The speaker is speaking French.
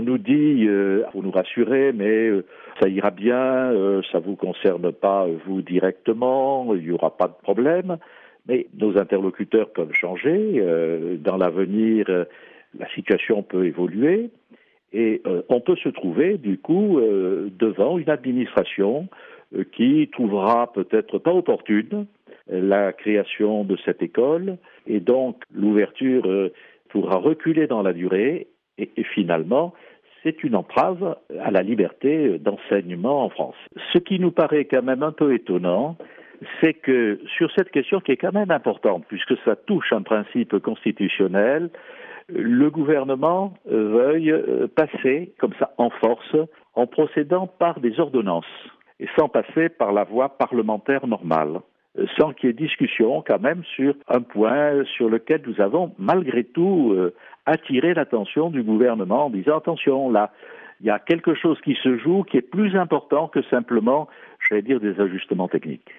on nous dit, euh, pour nous rassurer, mais euh, ça ira bien, euh, ça vous concerne pas vous directement, il n'y aura pas de problème. Mais nos interlocuteurs peuvent changer. dans l'avenir, la situation peut évoluer. Et on peut se trouver, du coup, devant une administration qui trouvera peut-être pas opportune la création de cette école. Et donc, l'ouverture pourra reculer dans la durée et, finalement, c'est une entrave à la liberté d'enseignement en France. Ce qui nous paraît quand même un peu étonnant, c'est que sur cette question qui est quand même importante, puisque ça touche un principe constitutionnel, le gouvernement veuille euh, passer comme ça en force en procédant par des ordonnances et sans passer par la voie parlementaire normale sans qu'il y ait discussion quand même sur un point sur lequel nous avons malgré tout euh, attiré l'attention du gouvernement en disant attention là, il y a quelque chose qui se joue qui est plus important que simplement, je dire, des ajustements techniques.